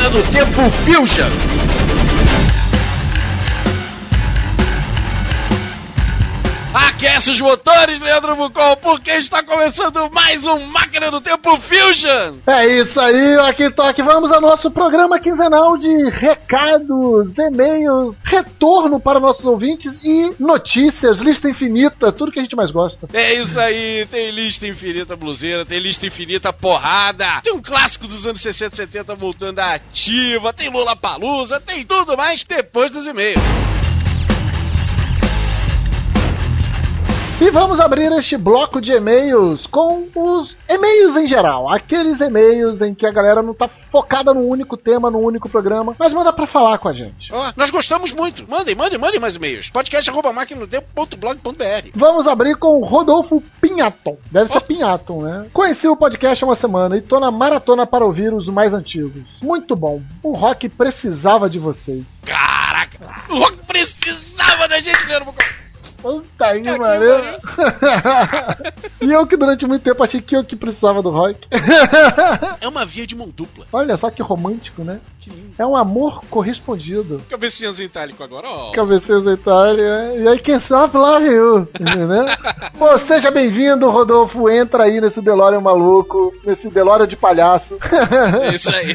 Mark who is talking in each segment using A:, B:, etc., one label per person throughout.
A: Máquina do Tempo Fusion. Aquece os motores, Leandro Bucol, porque está começando mais um Máquina do Tempo Fusion!
B: É isso aí, aqui toque. Vamos ao nosso programa quinzenal de recados, e-mails, retorno para nossos ouvintes e notícias, lista infinita, tudo que a gente mais gosta.
A: É isso aí, tem lista infinita bluseira, tem lista infinita porrada, tem um clássico dos anos 60 e 70 voltando à ativa, tem Lula Palusa, tem tudo mais depois dos e-mails.
B: E vamos abrir este bloco de e-mails com os e-mails em geral. Aqueles e-mails em que a galera não tá focada num único tema, num único programa, mas manda pra falar com a gente.
A: Ó, nós gostamos muito. Mandem, mandem, mandem mais e-mails. podcast.máquinadotempo.blog.br
B: Vamos abrir com o Rodolfo Pinhaton. Deve ser Pinhaton, né? Conheci o podcast há uma semana e tô na maratona para ouvir os mais antigos. Muito bom. O rock precisava de vocês.
A: Caraca! O rock precisava da gente, Bucol.
B: Puta aí, mano. e eu que durante muito tempo achei que eu que precisava do rock.
A: É uma via de mão dupla.
B: Olha só que romântico, né?
A: Que lindo.
B: É um amor correspondido.
A: Cabecinhas em itálico agora, ó.
B: Cabecinhas da Itália. E aí quem sabe lá eu. Entendeu? Pô, seja bem-vindo, Rodolfo. Entra aí nesse Delório maluco, nesse Delório de palhaço.
A: É isso aí.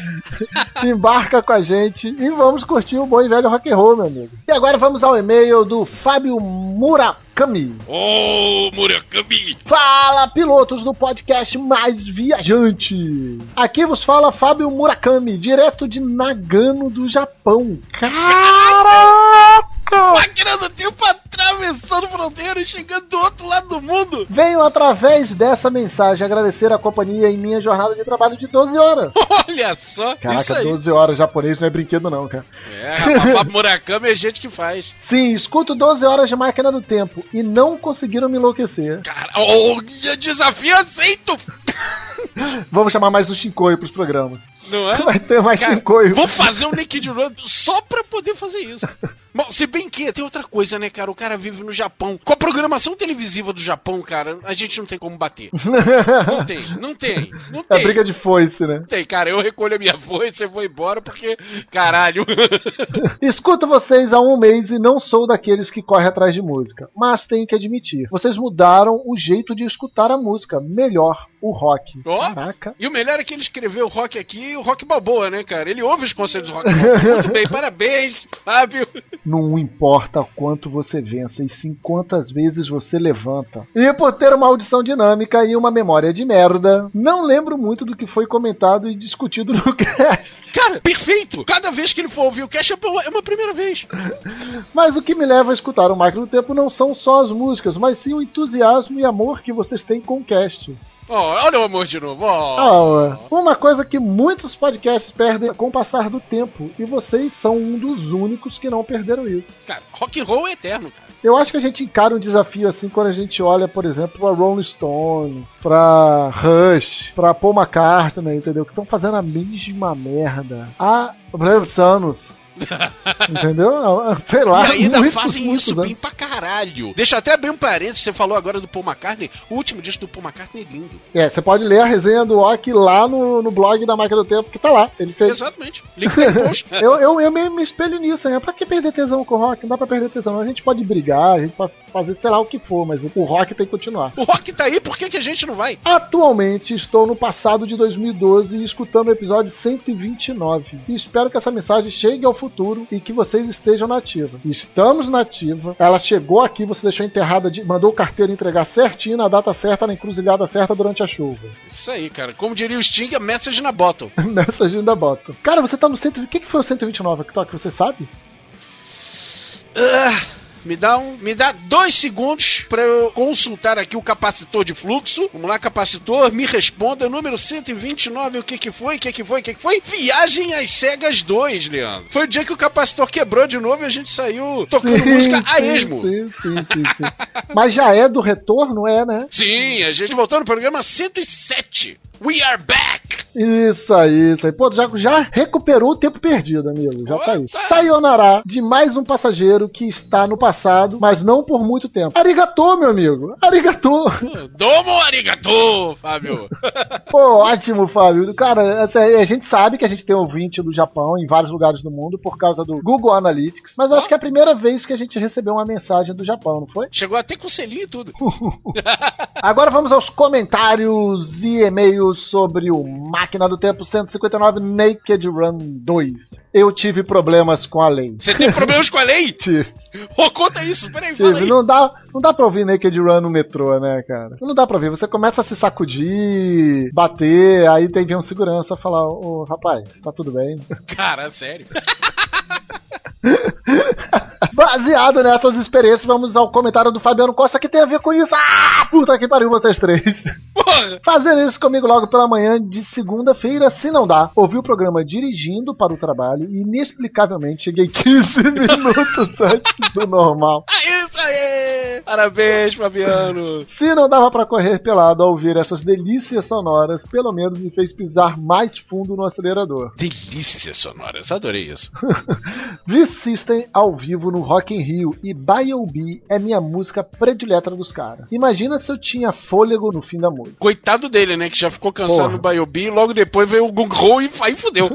B: Embarca com a gente e vamos curtir o bom e velho rock and roll, meu amigo. E agora vamos ao e-mail do Fábio Murakami.
A: Ô, Murakami!
B: Fala, pilotos do podcast mais viajante. Aqui vos fala Fábio Murakami, direto de Nagano do Japão. Caraca!
A: Máquina do tempo atravessando fronteira e chegando do outro lado do mundo.
B: Venho através dessa mensagem agradecer a companhia em minha jornada de trabalho de 12 horas.
A: Olha só. isso
B: Caraca,
A: aí.
B: 12 horas japonês não é brinquedo não, cara.
A: É, rapaz, Fábio Murakami é gente que faz.
B: Sim, escuto 12 horas de máquina do tempo e não conseguiram me enlouquecer.
A: Cara, oh, desafio aceito!
B: Vamos chamar mais um Shinkoi pros programas.
A: Não é?
B: Vai ter mais
A: Cara,
B: Shinkoi.
A: Vou fazer um Naked Run só pra poder fazer isso. Bom, se bem que tem outra coisa, né, cara? O cara vive no Japão. Com a programação televisiva do Japão, cara, a gente não tem como bater. Não tem, não tem, não
B: É
A: tem.
B: briga de foice, né?
A: Não tem, cara. Eu recolho a minha voz, você foi embora porque, caralho.
B: Escuto vocês há um mês e não sou daqueles que corre atrás de música. Mas tenho que admitir, vocês mudaram o jeito de escutar a música. Melhor, o rock.
A: Ó.
B: Caraca.
A: E o melhor é que ele escreveu o rock aqui e o rock balboa, né, cara? Ele ouve os conselhos do rock. Muito bem, parabéns, Fábio.
B: Não importa quanto você vença, e sim quantas vezes você levanta. E por ter uma audição dinâmica e uma memória de merda, não lembro muito do que foi comentado e discutido no cast.
A: Cara, perfeito. Cada vez que ele for ouvir o cast é uma- é uma primeira vez.
B: Mas o que me leva a escutar o Máquina do Tempo não são só as músicas, mas sim o entusiasmo e amor que vocês têm com o cast.
A: Ó, olha o amor de novo.
B: Ah, ué. uma coisa que muitos podcasts perdem com o passar do tempo, e vocês são um dos únicos que não perderam isso.
A: Cara, rock and roll é eterno, cara.
B: Eu acho que a gente encara um desafio assim quando a gente olha, por exemplo, pra Rolling Stones, pra Rush, pra Paul McCartney, entendeu? Que estão fazendo a mesma merda. A Sanos. Entendeu? Sei lá.
A: e ainda fazem isso bem
B: anos.
A: pra caralho. Deixa até abrir um parênteses, você falou agora do Paul McCartney. O último disco do Paul McCartney é lindo.
B: É, você pode ler a resenha do Ock lá no, no blog da Máquina do Tempo, que tá lá. Ele fez.
A: Exatamente. Link.
B: Eu, eu, eu me, me espelho nisso, né? Pra que perder tesão com o rock? Não dá pra perder tesão. A gente pode brigar, a gente pode fazer sei lá o que for, mas o rock tem que continuar.
A: O rock tá aí, por que, que a gente não vai?
B: Atualmente estou no passado de 2012 e escutando o episódio 129. E espero que essa mensagem chegue ao futuro e que vocês estejam na ativa. Estamos na ativa. Ela chegou aqui, você deixou enterrada, de, mandou o carteiro entregar certinho na data certa, na encruzilhada certa durante a chuva.
A: Isso aí, cara. Como diria o Sting, a message na bottle.
B: Mensagem da bota. Cara, você tá no 100. O que, que foi o 129 que? Você sabe?
A: Ah, me dá um, me dá dois segundos pra eu consultar aqui o capacitor de fluxo. Vamos lá, capacitor, me responda. Número 129, o que que foi? O que que foi? O que que foi? Viagem às cegas 2, Leandro. Foi o dia que o capacitor quebrou de novo e a gente saiu tocando música a esmo.
B: Sim, sim, sim, sim. Mas já é do retorno, é, né?
A: Sim, a gente voltou no programa 107. We are back!
B: Isso aí, isso aí. Pô, já, já recuperou o tempo perdido, amigo. Já tá aí.
A: Opa!
B: Sayonara de mais um passageiro que está no passado, mas não por muito tempo. Arigatô, meu amigo. Arigatô.
A: Domo arigato, Fábio.
B: Pô, ótimo, Fábio. Cara, a gente sabe que a gente tem ouvinte do Japão em vários lugares do mundo por causa do Google Analytics, mas eu acho que é a primeira vez que a gente recebeu uma mensagem do Japão, não foi?
A: Chegou até com selinho e tudo.
B: Agora vamos aos comentários e e-mails sobre o Máquina do Tempo 159 Naked Run 2. Eu tive problemas com a lei.
A: Você tem problemas com a lei?
B: Tive,
A: Ô, conta isso, peraí, fala
B: tive. Não dá, não dá pra ouvir Naked Run no metrô, né, cara? Não dá pra ouvir. Você começa a se sacudir, bater, aí tem vir um segurança falar: Ô rapaz, tá tudo bem?
A: Cara, sério.
B: Baseado nessas experiências, vamos ao comentário do Fabiano Costa que tem a ver com isso. Ah, puta que pariu, vocês três.
A: Porra.
B: Fazer isso comigo logo pela manhã de segunda-feira, se não dá. Ouvi o programa dirigindo para o trabalho e inexplicavelmente cheguei 15 minutos antes do normal.
A: Ah, isso aí! Parabéns, Fabiano.
B: Se não dava para correr pelado ao ouvir essas delícias sonoras, pelo menos me fez pisar mais fundo no acelerador.
A: Delícias sonoras, adorei isso.
B: Vi System ao vivo no Rock in Rio e B.O.B. é minha música predileta dos caras. Imagina se eu tinha fôlego no fim da música.
A: Coitado dele, né? Que já ficou cansado
B: Porra.
A: no e logo depois veio o Gung e aí fudeu.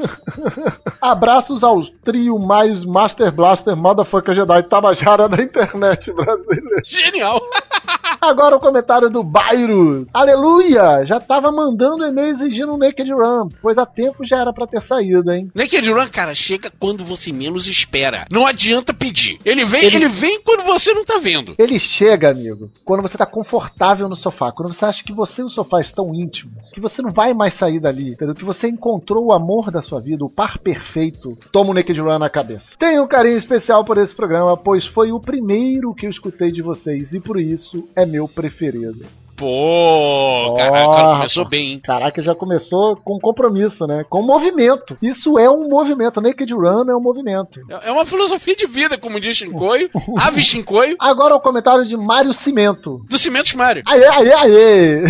B: Abraços aos trio mais Master Blaster Motherfucker Jedi Tabajara da internet brasileira.
A: Genial.
B: Agora o comentário do Bairros. Aleluia! Já tava mandando e-mail exigindo um Naked Run, pois há tempo já era pra ter saído, hein?
A: Naked Run, cara, chega quando você menos espera. Não adianta pedir. Ele vem,
B: Ele-
A: ele, vem quando você não tá vendo.
B: Ele chega, amigo, quando você tá confortável no sofá, quando você acha que você e o sofá estão íntimos, que você não vai mais sair dali, entendeu? Que você encontrou o amor da sua vida, o par perfeito, toma o Naked Run na cabeça. Tenho um carinho especial por esse programa, pois foi o primeiro que eu escutei de vocês e por isso é meu preferido.
A: Pô, caraca,
B: Ó,
A: começou bem, hein?
B: Caraca, já começou com compromisso, né? Com movimento. Isso é um movimento. Naked Run é um movimento.
A: É é uma filosofia de vida, como diz Shinkoio. Ave Shinkoio,
B: Agora o comentário de Mário Cimento.
A: do Cimentos Mário.
B: Aê, aê, aê!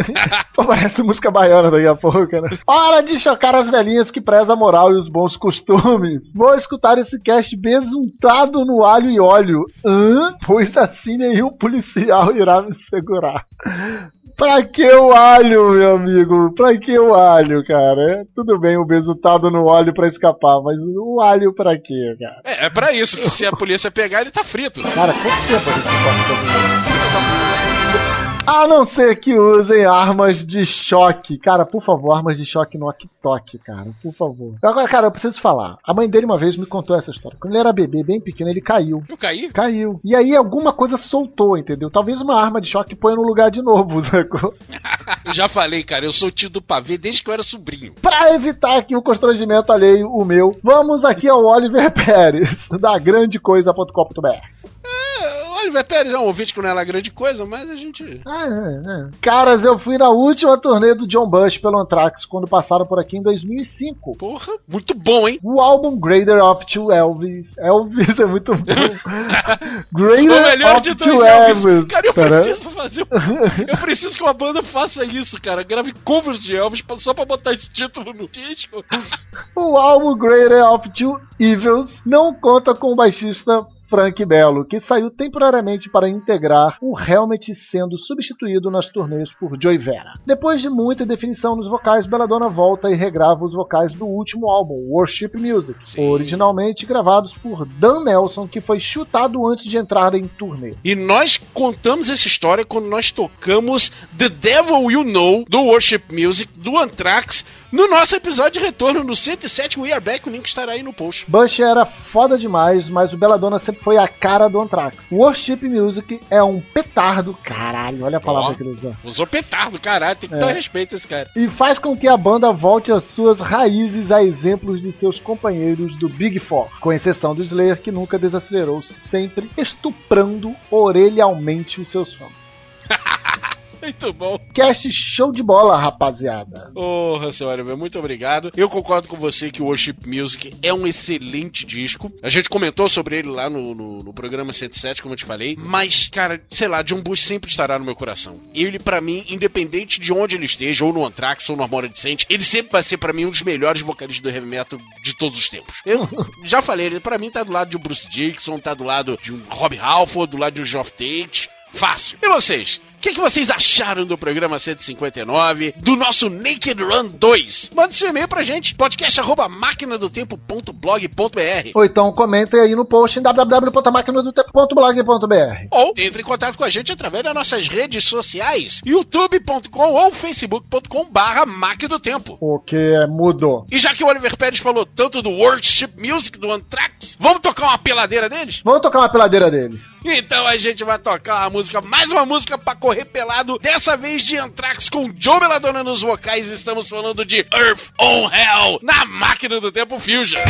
B: Pô, Parece música baiana daqui a pouco, né? Hora de chocar as velhinhas que preza a moral e os bons costumes. Vou escutar esse cast besuntado no alho e óleo. Hã? Pois assim nenhum policial irá me segurar. Pra que o alho, meu amigo? Pra que o alho, cara? É, tudo bem o besuntado no óleo pra escapar, mas o alho pra quê, cara?
A: É, é pra isso, que se a polícia pegar, ele tá frito.
B: Cara, quanto tempo a gente pode? A não ser que usem armas de choque. Cara, por favor, armas de choque no toque, cara. Por favor. Agora, cara, eu preciso falar. A mãe dele uma vez me contou essa história. Quando ele era bebê, bem pequeno, ele caiu.
A: Eu caí?
B: Caiu. E aí alguma coisa soltou, entendeu? Talvez uma arma de choque ponha no lugar de novo, sacou?
A: Eu já falei, cara, eu sou tio do pavê desde que eu era sobrinho.
B: Pra evitar aqui o constrangimento alheio, o meu, vamos aqui ao Oliver Pérez, da grandecoisa.com.br.
A: O Pérez é um ouvinte que não é lá grande coisa, mas a gente.
B: Ah, é, é. Caras, eu fui na última turnê do John Bush pelo Anthrax quando passaram por aqui em 2005.
A: Porra, muito bom, hein?
B: O álbum Greater of Two Elvis. Elvis é muito bom.
A: O
B: Greater
A: melhor
B: of
A: de
B: Two
A: Elvis.
B: Elvis.
A: Cara, eu
B: Pera-
A: preciso fazer. um- Eu preciso que uma banda faça isso, cara. Grave covers de Elvis só pra botar esse título no disco.
B: O álbum Greater of Two Evils não conta com o baixista Frank Bello, que saiu temporariamente para integrar o Helmet sendo substituído nas turnês por Joey Vera. Depois de muita definição nos vocais, Belladonna volta e regrava os vocais do último álbum, Worship Music,
A: Sim.
B: originalmente gravados por Dan Nelson, que foi chutado antes de entrar em turnê.
A: E nós contamos essa história quando nós tocamos The Devil You Know, do Worship Music, do Anthrax, no nosso episódio de retorno no 107 We Are Back. O link estará aí no post.
B: Bush era foda demais, mas o Belladonna sempre foi a cara do Anthrax. Worship Music é um petardo, caralho, olha a palavra
A: Ó.
B: que ele usou.
A: Usou petardo, caralho. Tem que
B: É.
A: dar respeito a esse cara.
B: E faz com que a banda volte às suas raízes a exemplos de seus companheiros do Big Four, com exceção do Slayer, que nunca desacelerou, sempre estuprando orelhalmente os seus fãs.
C: Muito bom.
B: Cast show de bola, rapaziada.
C: Ô, oh, Oliver, muito obrigado. Eu concordo com você que o Worship Music é um excelente disco. A gente comentou sobre ele lá no, no, no programa 107, como eu te falei. Mas, cara, sei lá, John Bush sempre estará no meu coração. Ele, para mim, independente de onde ele esteja, ou no Anthrax, ou no Armora Decente, ele sempre vai ser, para mim, um dos melhores vocalistas do heavy metal de todos os tempos. Eu já falei, ele para mim tá do lado de um Bruce Dixon, tá do lado de um Rob Halford, do lado de um Geoff Tate. Fácil. E vocês? Que, que vocês acharam do programa 159, do nosso Naked Run 2? Mande seu e-mail pra gente, podcast.máquinadotempo.blog.br
B: Ou então comentem aí no post em www.máquinadotempo.blog.br
C: Ou entre em contato com a gente através das nossas redes sociais, youtube.com ou facebook.com barra Máquina do Tempo.
B: O que mudou.
C: E já que o Oliver Pérez falou tanto do Worship Music, do Anthrax, vamos tocar uma peladeira deles?
B: Vamos tocar uma peladeira deles.
C: Então a gente vai tocar uma música, mais uma música pra correr repelado, dessa vez de Anthrax com Joe Belladonna nos vocais. Estamos falando de Earth on Hell na máquina do tempo Fusion.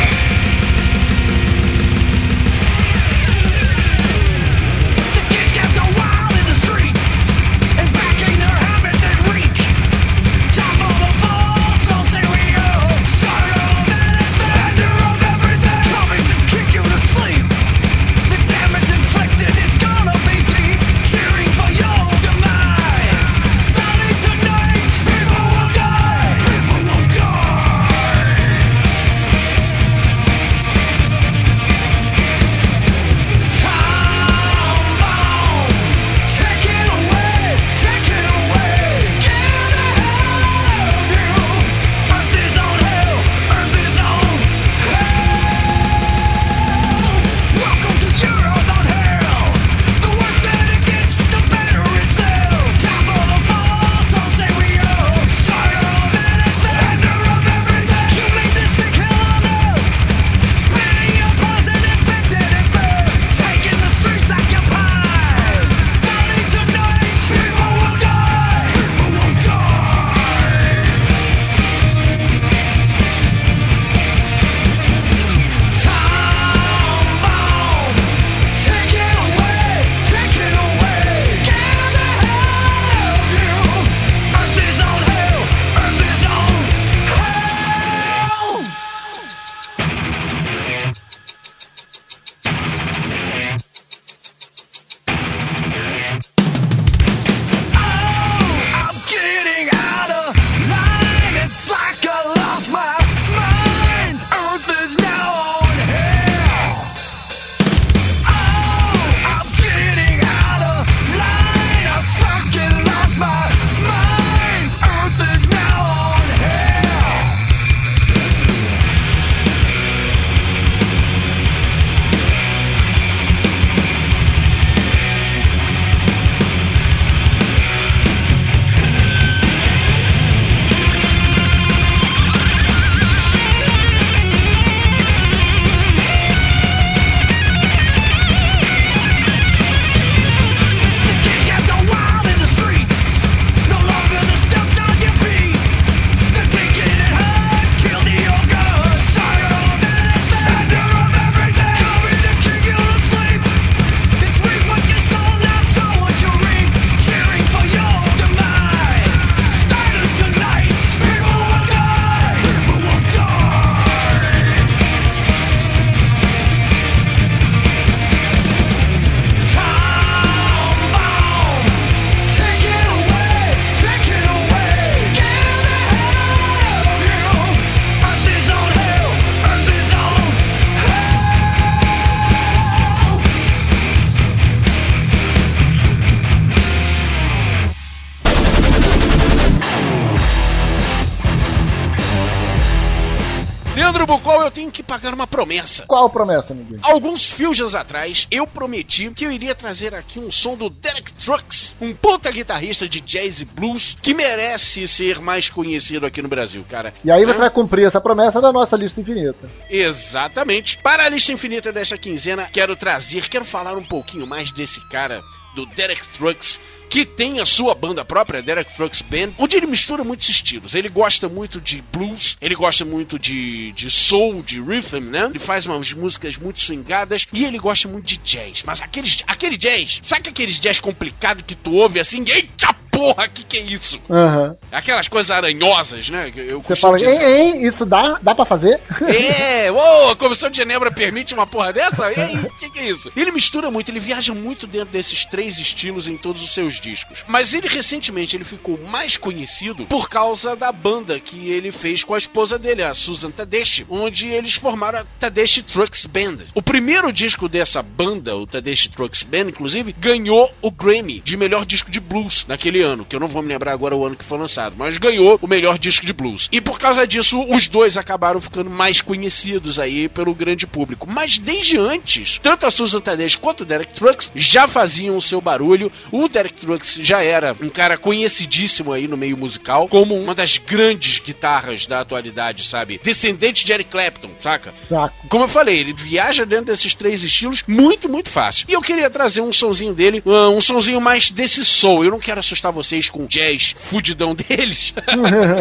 C: Pagar uma promessa.
B: Qual promessa, Miguel?
C: Alguns fusions atrás, eu prometi que eu iria trazer aqui um som do Derek Trucks, um puta guitarrista de jazz e blues que merece ser mais conhecido aqui no Brasil, cara.
B: E aí você vai cumprir essa promessa da nossa lista infinita.
C: Exatamente. Para a lista infinita desta quinzena, quero trazer, quero falar um pouquinho mais desse cara, do Derek Trucks que tem a sua banda própria, Derek Trucks Band, onde ele mistura muitos estilos. Ele gosta muito de blues, ele gosta muito de, de soul, de rhythm, né? Ele faz umas músicas muito swingadas e ele gosta muito de jazz. Mas aquele, aquele jazz, sabe aquele jazz complicado que tu ouve assim, eita
A: porra, que que é isso?
B: Aham.
A: Aquelas coisas aranhosas, né? Eu
B: Você fala,
A: dizer.
B: hein, hein, isso dá? Dá pra fazer?
A: É, ô, a Comissão de Genebra permite uma porra dessa? E o que, que é isso? Ele mistura muito, ele viaja muito dentro desses três estilos em todos os seus discos. Mas ele recentemente ele ficou mais conhecido por causa da banda que ele fez com a esposa dele, a Susan Tedeschi, onde eles formaram a Tedeschi Trucks Band. O primeiro disco dessa banda, o Tedeschi Trucks Band, inclusive, ganhou o Grammy de melhor disco de blues naquele ano, que eu não vou me lembrar agora o ano que foi lançado, mas ganhou o melhor disco de blues. E por causa disso, os dois acabaram ficando mais conhecidos aí pelo grande público. Mas desde antes, tanto a Susan Tedeschi quanto o Derek Trucks já faziam o seu barulho. O Derek Trucks já era um cara conhecidíssimo aí no meio musical, como uma das grandes guitarras da atualidade, sabe? Descendente de Eric Clapton, saca?
B: Saco.
A: Como eu falei, ele viaja dentro desses três estilos muito, muito fácil. E eu queria trazer um sonzinho dele, um sonzinho mais desse soul. Eu não quero assustar vocês com jazz fudidão deles.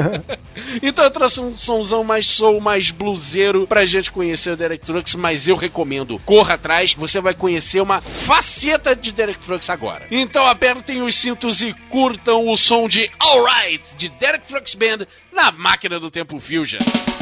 A: então eu trouxe um sonzão mais soul, mais bluseiro pra gente conhecer o Derek Trucks, mas eu recomendo. Corra atrás, você vai conhecer uma faceta de Derek Trucks agora. Então apertem os cintos e curtam o som de Alright de Derek Trucks Band na máquina do tempo Fusion.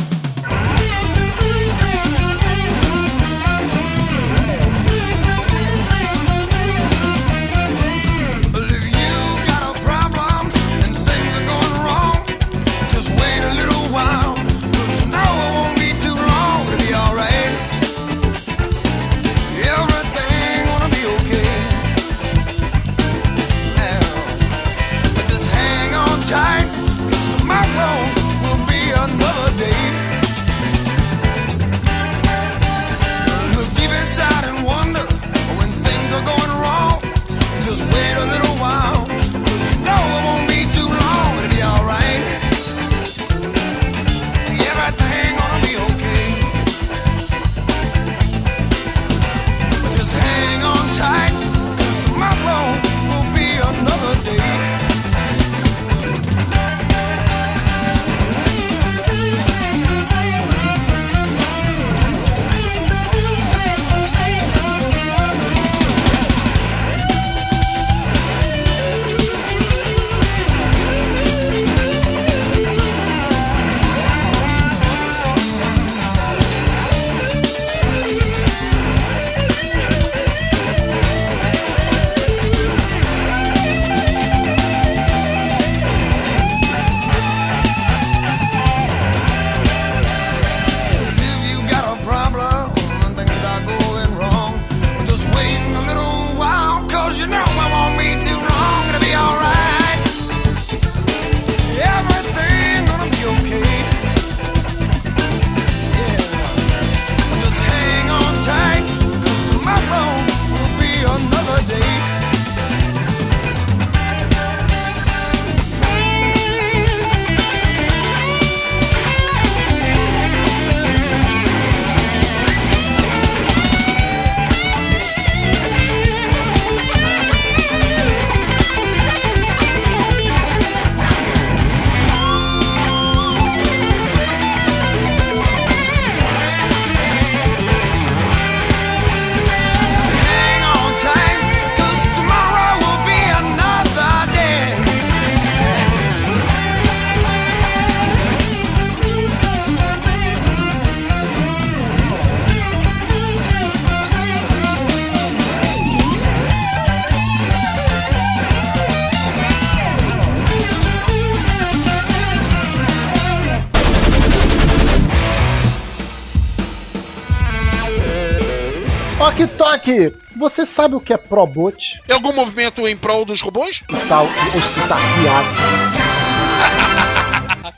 B: Toque, toque! Você sabe o que é Probot?
A: Tem algum movimento em prol dos robôs?
B: Tal, você tá.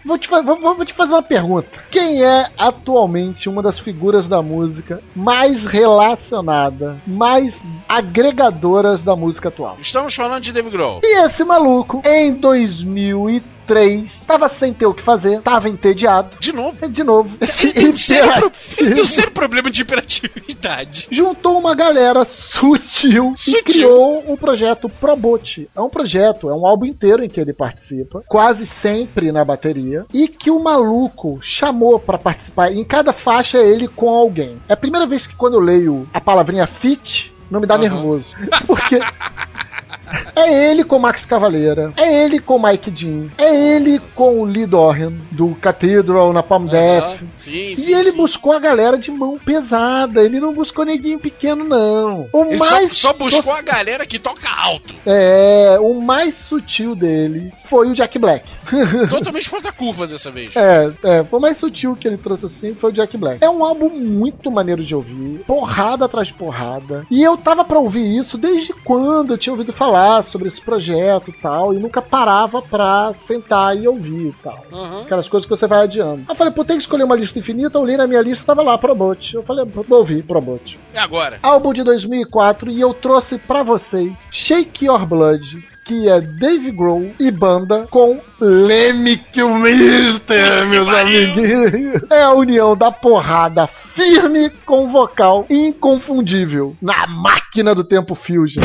B: Vou te, vou- vou te fazer uma pergunta. Quem é atualmente uma das figuras da música mais relacionada, mais agregadoras da música atual?
A: Estamos falando de Dave Grohl.
B: E esse maluco, em 2003, tava sem ter o que fazer, tava entediado.
A: De novo.
B: De novo,
A: Ele tem um sério, pro- ele tem um
B: hiperativo.
A: sério problema de hiperatividade.
B: juntou uma galera sutil,
A: Sutil.
B: e criou o projeto Probot. É um projeto, é um álbum inteiro em que ele participa, quase sempre na bateria, e que o maluco chamou pra participar. Em cada faixa é ele com alguém. É a primeira vez que quando eu leio a palavrinha fit, não me dá
A: Aham.
B: nervoso. Porque
D: É ele com Max Cavaleira, é ele com Mike Dean, é ele com o Lee Dorrian, do Cathedral na Palm Death.
A: Aham, Sim,
D: E
A: sim,
D: ele
A: sim.
D: buscou a galera de mão pesada, ele não buscou neguinho pequeno, não. O
A: Ele
D: mais
A: só, só buscou
D: so-
A: a galera que toca alto.
D: É, o mais sutil deles foi o Jack Black.
A: Totalmente fora da curva dessa vez.
D: É, é, foi o mais sutil que ele trouxe assim foi o Jack Black. É um álbum muito maneiro de ouvir, porrada atrás de porrada. E eu tava pra ouvir isso desde quando eu tinha ouvido falar sobre esse projeto e tal, e nunca parava pra sentar e ouvir e tal.
A: Aham.
D: Aquelas coisas que você vai adiando. Aí Eu falei, pô, tem que escolher uma lista infinita. Eu li na minha lista, tava lá, Probot. Eu falei, vou ouvir Probot.
A: E agora?
D: Álbum de 2004 e eu trouxe pra vocês Shake Your Blood, que é Dave Grohl e banda com Lemmy Kilmister, meus amiguinhos. É a união da porrada firme com vocal inconfundível na máquina do tempo Fusion.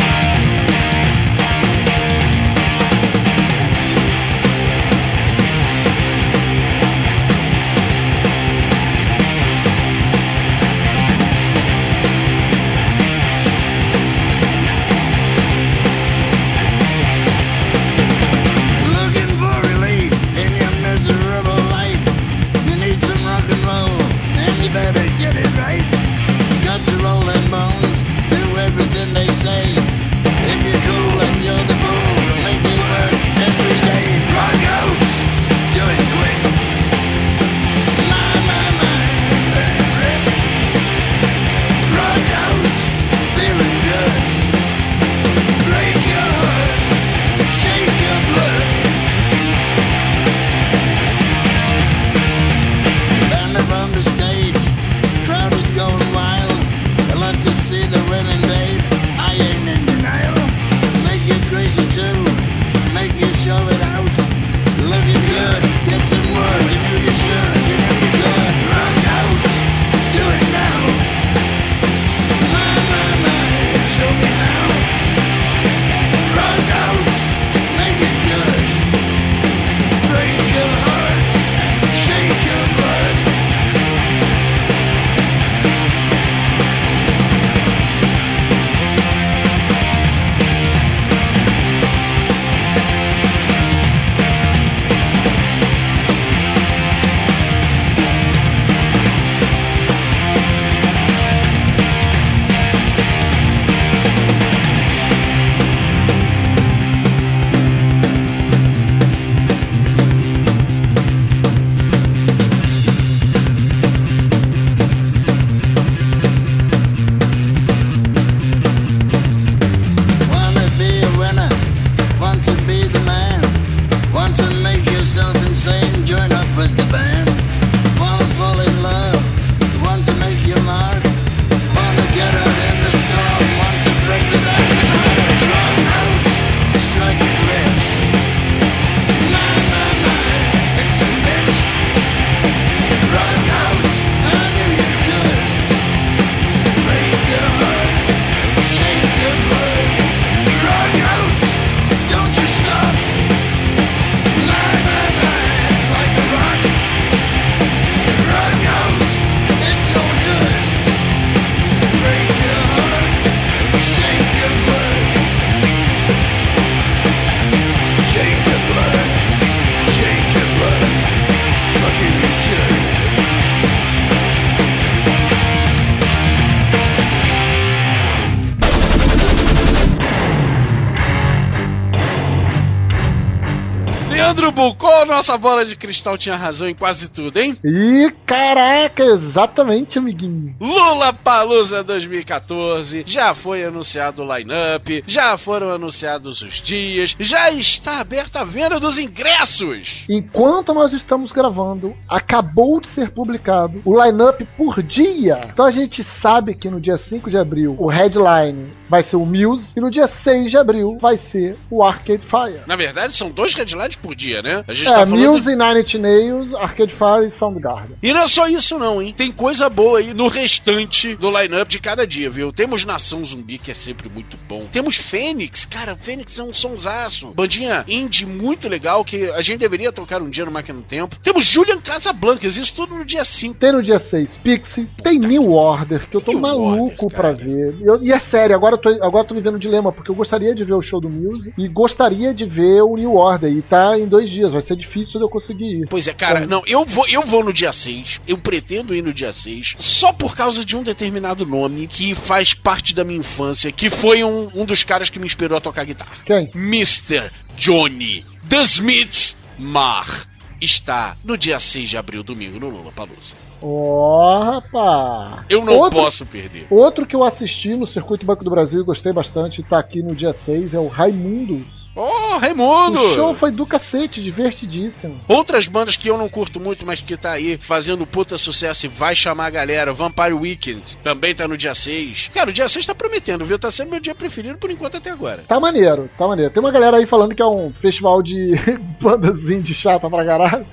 A: Leandro Bucol, nossa bola de cristal tinha razão em quase tudo, hein?
D: E caraca, exatamente, amiguinho.
A: Lula Palusa 2014, já foi anunciado o line-up, já foram anunciados os dias, já está aberta a venda dos ingressos.
D: Enquanto nós estamos gravando, acabou de ser publicado o line-up por dia. Então a gente sabe que no dia 5 de abril o headline vai ser o Muse e no dia 6 de abril vai ser o Arcade Fire.
A: Na verdade, são dois headlines por dia. né? A gente
B: É,
A: tá falando.
B: Muse, Nine Inch Nails, Arcade Fire e Soundgarden.
A: E não é só isso não, hein? Tem coisa boa aí no restante do line-up de cada dia, viu? Temos Nação Zumbi, que é sempre muito bom. Temos Fênix, cara, Fênix é um sonsaço. Bandinha indie muito legal, que a gente deveria tocar um dia no Máquina do Tempo. Temos Julian Casablancas, isso tudo no dia 5.
B: Tem no dia 6 Pixies, tem New Order, que eu tô
A: New
B: maluco
A: Order,
B: pra ver. Eu- e é sério, agora eu, tô, agora eu tô vivendo um dilema, porque eu gostaria de ver o show do Muse e gostaria de ver o New Order. E tá em dois dias, vai ser difícil de eu conseguir ir.
A: Pois é, cara, não, eu vou, eu vou no dia 6, eu pretendo ir no dia 6, só por causa de um determinado nome que faz parte da minha infância, que foi um, um dos caras que me inspirou a tocar guitarra.
B: Quem?
A: Mr. Johnny The Smith Mar está no dia 6 de abril, domingo, no Lula Palusa.
B: Ó, rapaz!
A: Eu não
B: Outro-
A: posso perder.
B: Outro que eu assisti no Circuito Banco do Brasil e gostei bastante, tá aqui no dia 6, é o Raimundo.
A: Ô,
B: O
A: Raimundo!
B: show foi do cacete, divertidíssimo.
A: Outras bandas que eu não curto muito, mas que tá aí fazendo puta sucesso e vai chamar a galera. Vampire Weekend também tá no dia 6. Cara, o dia 6 tá prometendo, viu? Tá sendo meu dia preferido por enquanto até agora.
B: Tá maneiro, tá maneiro. Tem uma galera aí falando que é um festival de bandas indie chata pra caralho.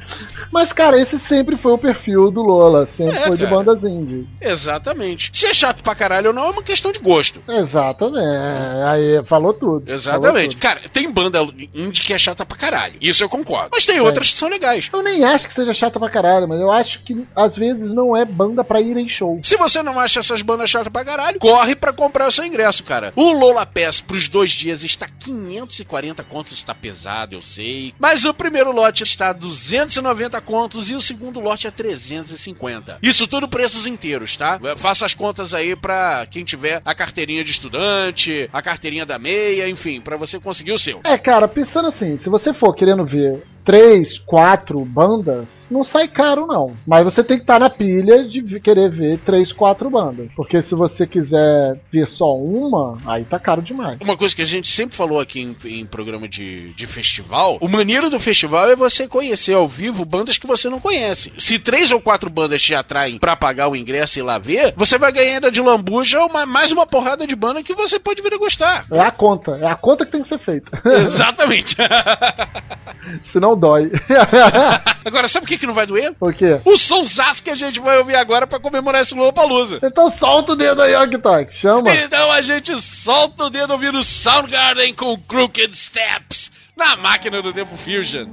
B: Mas, cara, esse sempre foi o perfil do Lola. Sempre
A: É,
B: foi de
A: cara.
B: bandas indie.
A: Exatamente. Se é chato pra caralho ou não, é uma questão de gosto.
B: Exatamente. Aí, falou tudo.
A: Exatamente.
B: Falou tudo.
A: Cara, tem banda indie que é chata pra caralho. Isso eu concordo. Mas tem outras que são legais.
B: Eu nem acho que seja chata pra caralho, mas eu acho que às vezes não é banda pra ir em show.
A: Se você não acha essas bandas chatas pra caralho, corre pra comprar o seu ingresso, cara. O Lola Pass pros dois dias está 540 contos, está pesado, eu sei. Mas o primeiro lote está 290 contos e o segundo lote é 350. Isso tudo preços inteiros, tá? Faça as contas aí pra quem tiver a carteirinha de estudante, a carteirinha da meia, enfim, pra você conseguir o seu.
B: É, cara, pensando assim, se você for querendo ver três, quatro bandas, não sai caro não. Mas você tem que estar na pilha de querer ver três, quatro bandas. Porque se você quiser ver só uma, aí tá caro demais.
A: Uma coisa que a gente sempre falou aqui em, em programa de, de festival, o maneiro do festival é você conhecer ao vivo bandas que você não conhece. Se três ou quatro bandas te atraem pra pagar o ingresso e lá ver, você vai ganhar ainda de lambuja uma, mais uma porrada de banda que você pode vir a gostar.
B: É a conta, é a conta que tem que ser feita.
A: Exatamente.
B: Senão dói.
A: Agora, sabe o que, que não vai doer?
B: o quê?
A: O sonsaço que a gente vai ouvir agora pra comemorar esse Lollapalooza.
B: Então solta o dedo aí, Octac. Chama.
A: Então a gente solta o dedo ouvindo Soundgarden com Crooked Steps na máquina do Tempo Fusion.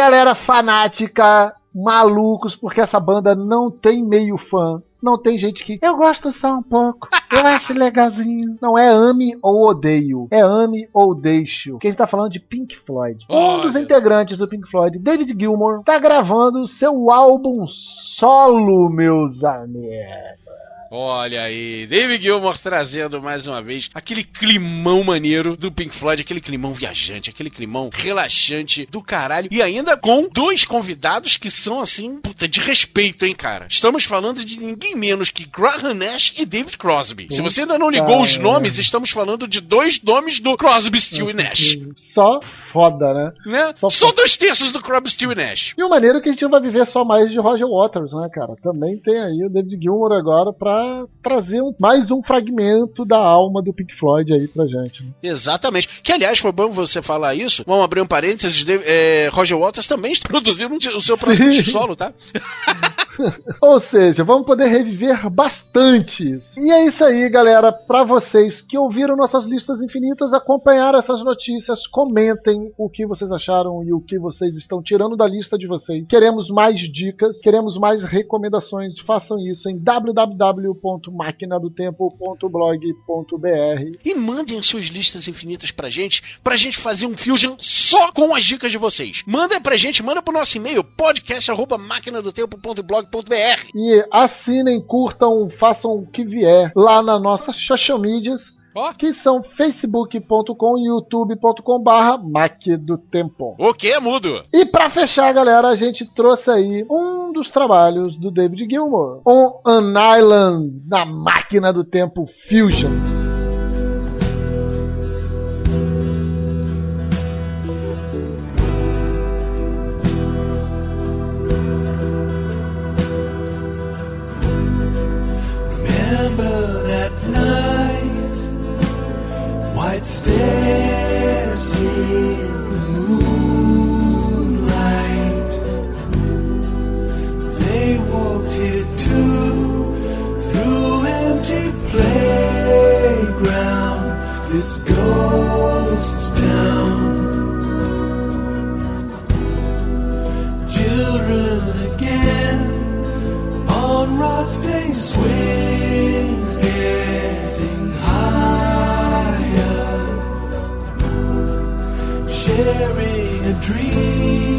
B: Galera, fanática, malucos, porque essa banda não tem meio fã. Não tem gente que. Eu gosto só um pouco. Eu acho legalzinho. Não é ame ou odeio. É ame ou deixo. Que a gente tá falando de Pink Floyd. Um dos integrantes do Pink Floyd, David Gilmour, tá gravando seu álbum solo, meus amigos.
A: Olha aí, David Gilmour trazendo mais uma vez aquele climão maneiro do Pink Floyd, aquele climão viajante, aquele climão relaxante do caralho. E ainda com dois convidados que são assim, puta, de respeito, hein, cara. Estamos falando de ninguém menos que Graham Nash e David Crosby. Se você ainda não ligou os nomes, estamos falando de dois nomes do Crosby, Still e Nash.
B: Só foda, né?
A: Né?
B: Só
A: Só dois terços do Crosby, Still e Nash.
B: E o maneiro é que a gente não vai viver só mais de Roger Waters, né, cara? Também tem aí o David Gilmour agora pra trazer um- mais um fragmento da alma do Pink Floyd aí pra gente. né?
A: Exatamente. Que, aliás, foi bom você falar isso. Vamos abrir um parênteses. de- é, Roger Waters também está produzindo o seu próximo solo, tá?
B: Ou seja, vamos poder reviver bastante isso. E é isso aí, galera. Pra vocês que ouviram nossas listas infinitas, acompanharam essas notícias, comentem o que vocês acharam e o que vocês estão tirando da lista de vocês. Queremos mais dicas, queremos mais recomendações. Façam isso em www.maquinadotempo.blog.br.
A: E mandem as suas listas infinitas pra gente, pra gente fazer um Fusion só com as dicas de vocês. Manda pra gente, manda pro nosso e-mail,
B: E assinem, curtam, façam o que vier lá na nossa social medias,
A: Ó,
B: que são facebook.com e youtube.com barra do Tempo.
A: o que é mudo?
B: E pra fechar, galera, a gente trouxe aí um dos trabalhos do David Gilmour, On an Island na máquina do tempo Fusion.
E: On swings, getting higher, sharing a dream